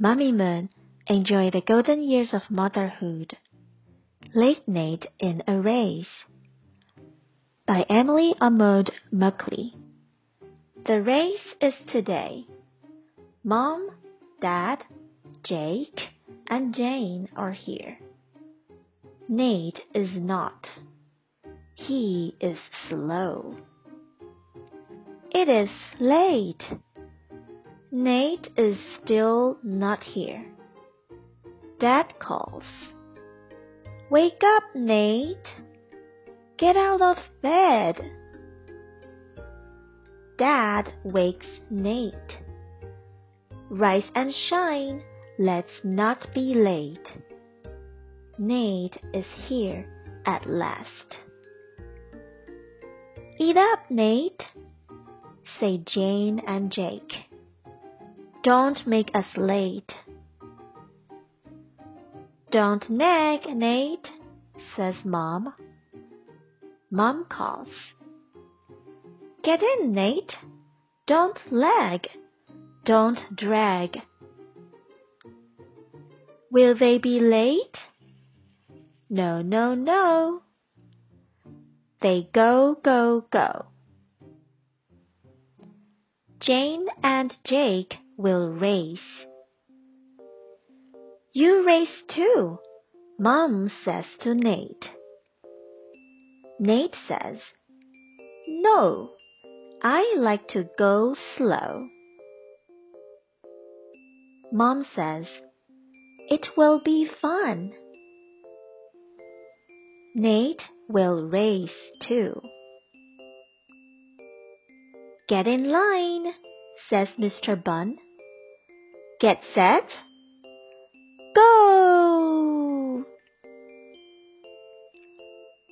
Mamimoon, enjoy the golden years of motherhood. Late Nate in a Race by Emily Arnold McCully. The race is today. Mom, Dad, Jake, and Jane are here. Nate is not. He is slow. It is late. Nate is still not here. Dad calls. Wake up, Nate. Get out of bed. Dad wakes Nate. Rise and shine. Let's not be late. Nate is here at last. Eat up, Nate, say Jane and Jake. Don't make us late. Don't nag, Nate, says Mom. Mom calls. Get in, Nate. Don't lag. Don't drag. Will they be late? No, no, no. They go, go, go. Jane and Jake will race. You race too, Mom says to Nate. Nate says, No, I like to go slow. Mom says, It will be fun. Nate will race too. Get in line, says Mr. Bun. Get set. Go!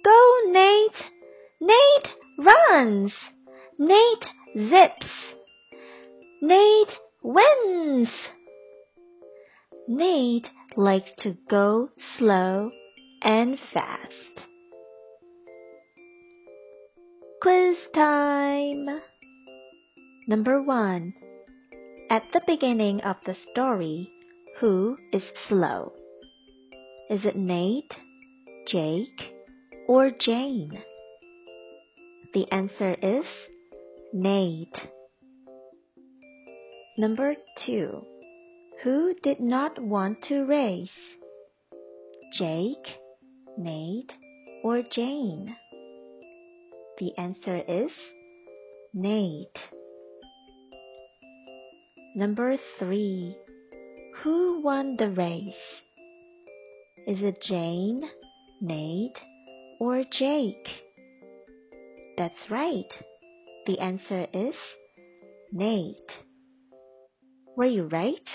Go, Nate! Nate runs! Nate zips! Nate wins! Nate likes to go slow and fast. Quiz time! Number one. At the beginning of the story, who is slow? Is it Nate, Jake, or Jane? The answer is Nate. Number two. Who did not want to race? Jake, Nate, or Jane? The answer is Nate. Number three. Who won the race? Is it Jane, Nate, or Jake? That's right. The answer is Nate. Were you right?